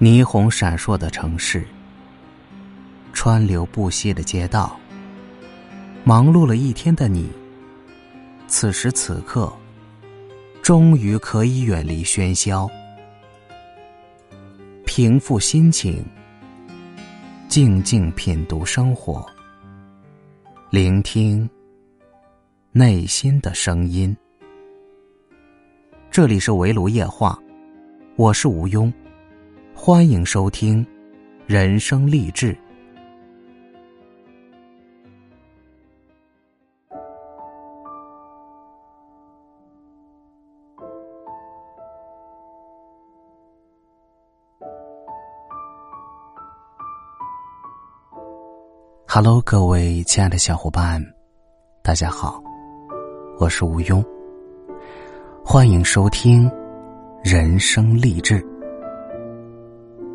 霓虹闪烁的城市，川流不息的街道，忙碌了一天的你，此时此刻，终于可以远离喧嚣，平复心情，静静品读生活，聆听内心的声音。这里是围炉夜话，我是吴庸。欢迎收听《人生励志》。Hello，各位亲爱的小伙伴，大家好，我是吴庸。欢迎收听《人生励志》。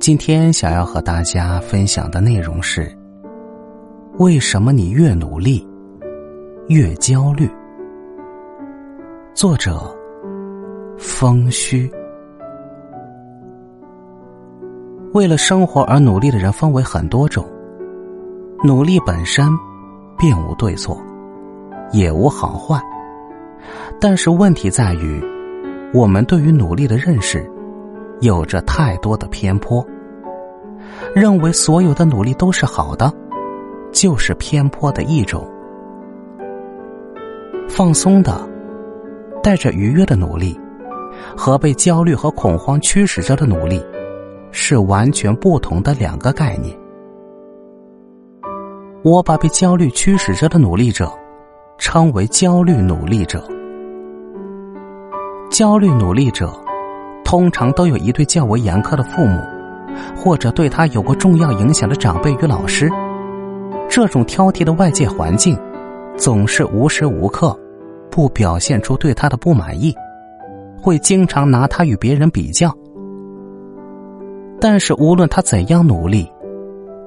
今天想要和大家分享的内容是：为什么你越努力越焦虑？作者：风虚。为了生活而努力的人分为很多种，努力本身并无对错，也无好坏，但是问题在于，我们对于努力的认识。有着太多的偏颇，认为所有的努力都是好的，就是偏颇的一种。放松的、带着愉悦的努力，和被焦虑和恐慌驱使着的努力，是完全不同的两个概念。我把被焦虑驱使着的努力者，称为焦虑努力者。焦虑努力者。通常都有一对较为严苛的父母，或者对他有过重要影响的长辈与老师。这种挑剔的外界环境，总是无时无刻不表现出对他的不满意，会经常拿他与别人比较。但是无论他怎样努力，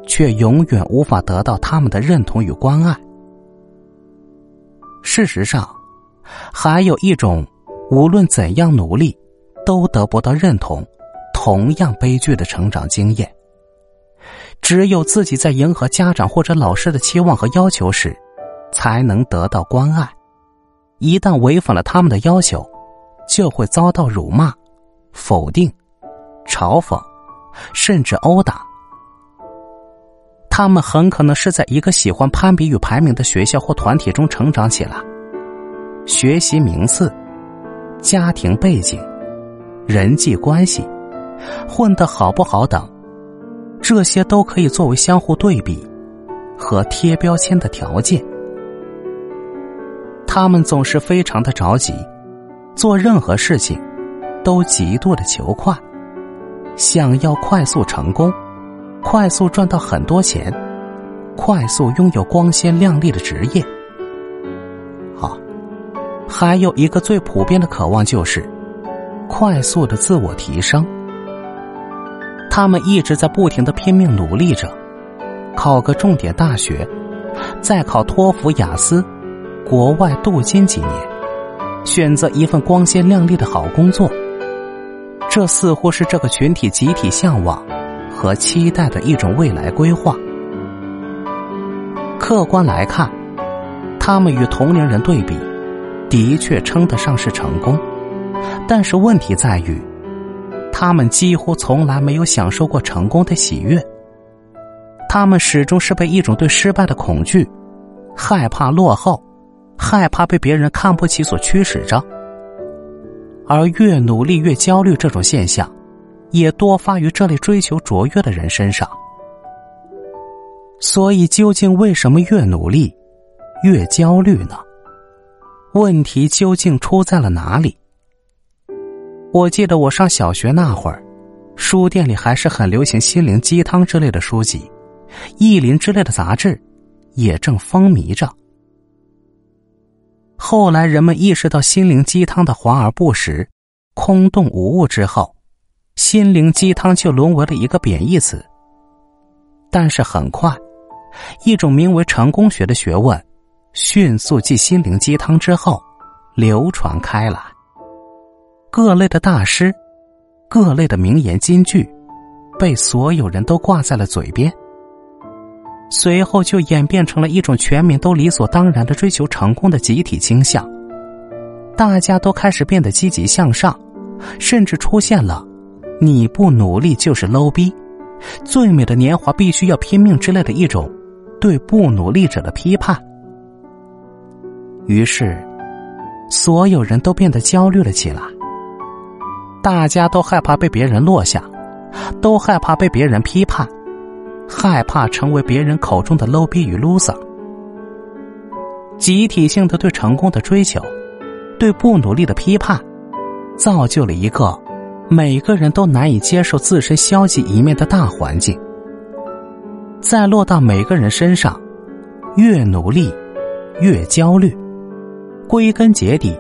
却永远无法得到他们的认同与关爱。事实上，还有一种无论怎样努力。都得不到认同，同样悲剧的成长经验。只有自己在迎合家长或者老师的期望和要求时，才能得到关爱。一旦违反了他们的要求，就会遭到辱骂、否定、嘲讽，甚至殴打。他们很可能是在一个喜欢攀比与排名的学校或团体中成长起来，学习名次、家庭背景。人际关系，混得好不好等，这些都可以作为相互对比和贴标签的条件。他们总是非常的着急，做任何事情都极度的求快，想要快速成功，快速赚到很多钱，快速拥有光鲜亮丽的职业。好，还有一个最普遍的渴望就是。快速的自我提升，他们一直在不停的拼命努力着，考个重点大学，再考托福、雅思，国外镀金几年，选择一份光鲜亮丽的好工作。这似乎是这个群体集体向往和期待的一种未来规划。客观来看，他们与同龄人对比，的确称得上是成功。但是问题在于，他们几乎从来没有享受过成功的喜悦。他们始终是被一种对失败的恐惧、害怕落后、害怕被别人看不起所驱使着。而越努力越焦虑这种现象，也多发于这类追求卓越的人身上。所以，究竟为什么越努力越焦虑呢？问题究竟出在了哪里？我记得我上小学那会儿，书店里还是很流行心灵鸡汤之类的书籍，意林之类的杂志也正风靡着。后来人们意识到心灵鸡汤的华而不实、空洞无物之后，心灵鸡汤就沦为了一个贬义词。但是很快，一种名为成功学的学问，迅速继心灵鸡汤之后流传开来。各类的大师，各类的名言金句，被所有人都挂在了嘴边。随后就演变成了一种全民都理所当然的追求成功的集体倾向，大家都开始变得积极向上，甚至出现了“你不努力就是 low 逼”，“最美的年华必须要拼命”之类的一种对不努力者的批判。于是，所有人都变得焦虑了起来，大家都害怕被别人落下，都害怕被别人批判。害怕成为别人口中的 low 逼与 loser，集体性的对成功的追求，对不努力的批判，造就了一个每个人都难以接受自身消极一面的大环境。再落到每个人身上，越努力越焦虑。归根结底，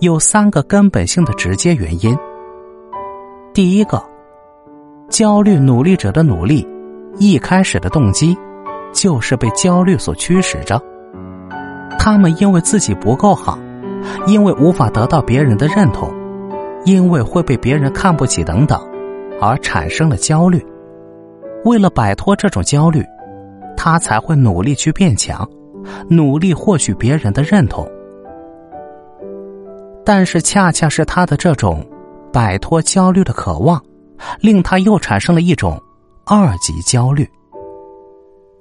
有三个根本性的直接原因。第一个，焦虑努力者的努力。一开始的动机，就是被焦虑所驱使着。他们因为自己不够好，因为无法得到别人的认同，因为会被别人看不起等等，而产生了焦虑。为了摆脱这种焦虑，他才会努力去变强，努力获取别人的认同。但是，恰恰是他的这种摆脱焦虑的渴望，令他又产生了一种。二级焦虑，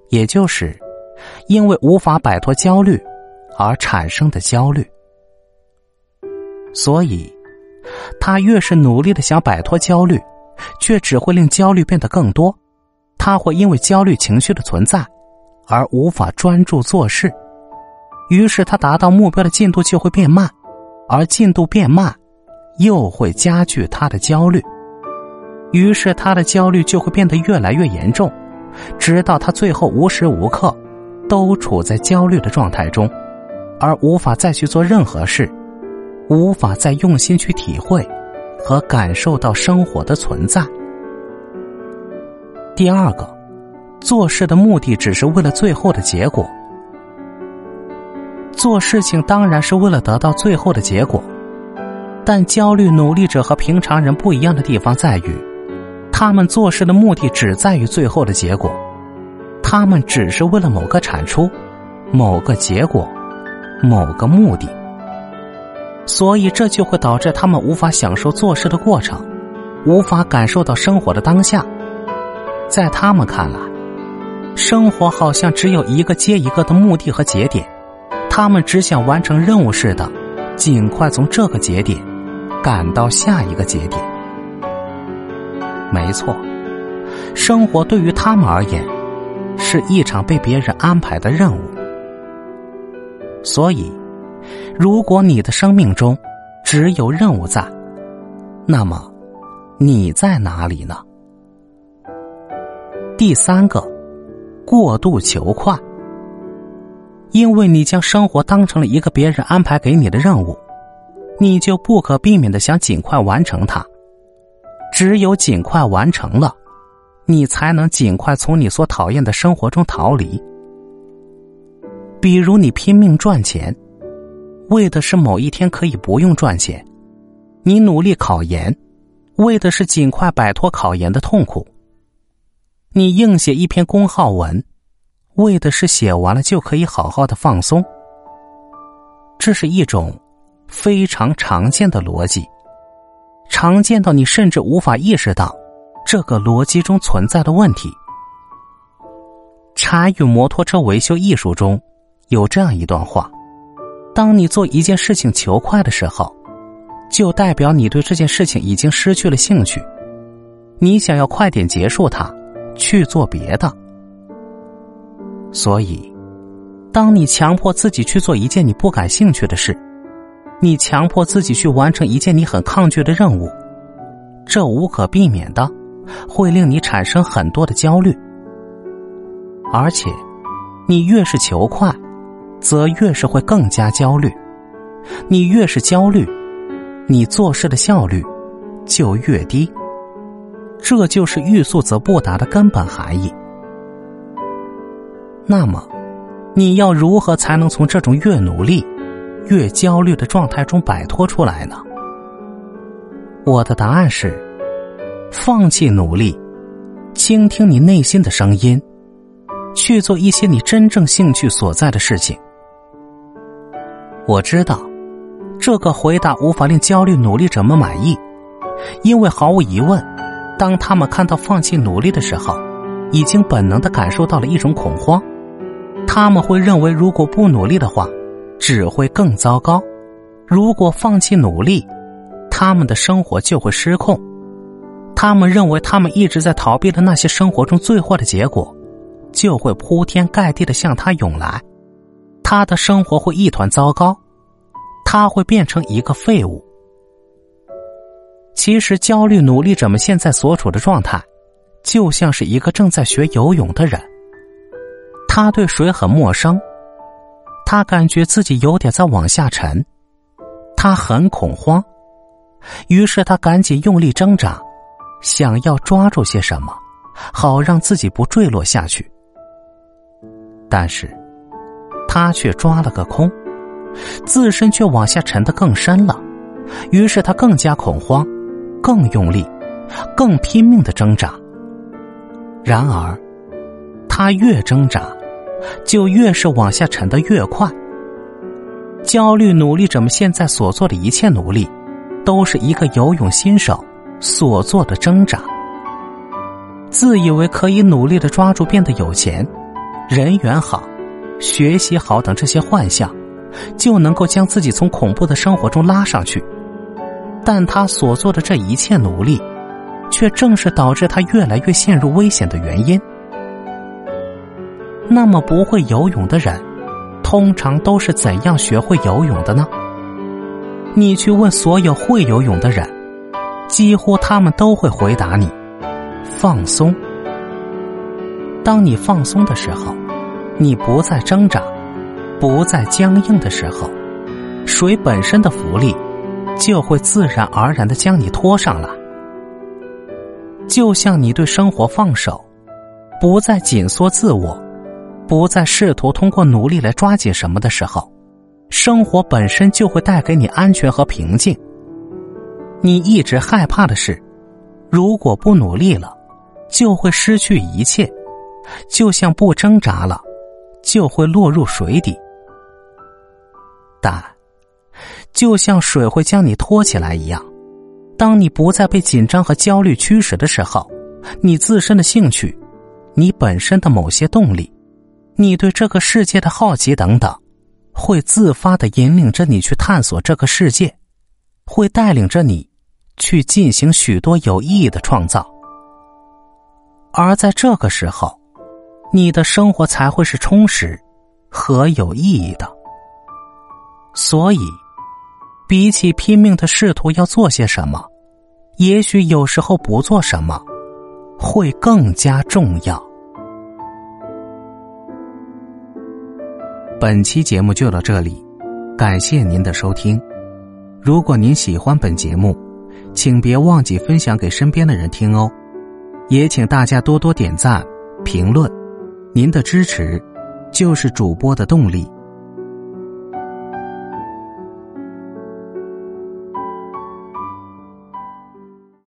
也就是因为无法摆脱焦虑而产生的焦虑。所以，他越是努力的想摆脱焦虑，却只会令焦虑变得更多。他会因为焦虑情绪的存在而无法专注做事，于是他达到目标的进度就会变慢，而进度变慢，又会加剧他的焦虑。于是他的焦虑就会变得越来越严重，直到他最后无时无刻都处在焦虑的状态中，而无法再去做任何事，无法再用心去体会和感受到生活的存在。第二个，做事的目的只是为了最后的结果。做事情当然是为了得到最后的结果，但焦虑努力者和平常人不一样的地方在于。他们做事的目的只在于最后的结果，他们只是为了某个产出、某个结果、某个目的，所以这就会导致他们无法享受做事的过程，无法感受到生活的当下。在他们看来，生活好像只有一个接一个的目的和节点，他们只想完成任务似的，尽快从这个节点赶到下一个节点。没错，生活对于他们而言是一场被别人安排的任务。所以，如果你的生命中只有任务在，那么你在哪里呢？第三个，过度求快，因为你将生活当成了一个别人安排给你的任务，你就不可避免的想尽快完成它。只有尽快完成了，你才能尽快从你所讨厌的生活中逃离。比如，你拼命赚钱，为的是某一天可以不用赚钱；你努力考研，为的是尽快摆脱考研的痛苦；你硬写一篇公号文，为的是写完了就可以好好的放松。这是一种非常常见的逻辑。常见到你甚至无法意识到这个逻辑中存在的问题。《茶与摩托车维修艺术》中有这样一段话：当你做一件事情求快的时候，就代表你对这件事情已经失去了兴趣，你想要快点结束它，去做别的。所以，当你强迫自己去做一件你不感兴趣的事。你强迫自己去完成一件你很抗拒的任务，这无可避免的会令你产生很多的焦虑。而且，你越是求快，则越是会更加焦虑。你越是焦虑，你做事的效率就越低。这就是欲速则不达的根本含义。那么，你要如何才能从这种越努力？越焦虑的状态中摆脱出来呢？我的答案是：放弃努力，倾听你内心的声音，去做一些你真正兴趣所在的事情。我知道，这个回答无法令焦虑努力者们满意，因为毫无疑问，当他们看到放弃努力的时候，已经本能的感受到了一种恐慌。他们会认为，如果不努力的话，只会更糟糕；如果放弃努力，他们的生活就会失控。他们认为，他们一直在逃避的那些生活中最坏的结果，就会铺天盖地的向他涌来。他的生活会一团糟糕，他会变成一个废物。其实，焦虑努力者们现在所处的状态，就像是一个正在学游泳的人。他对水很陌生，他感觉自己有点在往下沉，他很恐慌，于是他赶紧用力挣扎。想要抓住些什么，好让自己不坠落下去，但是，他却抓了个空，自身却往下沉的更深了。于是他更加恐慌，更用力，更拼命的挣扎。然而，他越挣扎，就越是往下沉的越快。焦虑努力者们现在所做的一切努力，都是一个游泳新手。所做的挣扎，自以为可以努力的抓住变得有钱、人缘好、学习好等这些幻象，就能够将自己从恐怖的生活中拉上去。但他所做的这一切努力，却正是导致他越来越陷入危险的原因。那么，不会游泳的人，通常都是怎样学会游泳的呢？你去问所有会游泳的人。几乎他们都会回答你：放松。当你放松的时候，你不再挣扎，不再僵硬的时候，水本身的浮力就会自然而然的将你拖上来。就像你对生活放手，不再紧缩自我，不再试图通过努力来抓紧什么的时候，生活本身就会带给你安全和平静。你一直害怕的是，如果不努力了，就会失去一切，就像不挣扎了，就会落入水底。但，就像水会将你拖起来一样，当你不再被紧张和焦虑驱使的时候，你自身的兴趣，你本身的某些动力，你对这个世界的好奇等等，会自发的引领着你去探索这个世界，会带领着你。去进行许多有意义的创造，而在这个时候，你的生活才会是充实和有意义的。所以，比起拼命的试图要做些什么，也许有时候不做什么会更加重要。本期节目就到这里，感谢您的收听。如果您喜欢本节目，请别忘记分享给身边的人听哦，也请大家多多点赞、评论，您的支持就是主播的动力。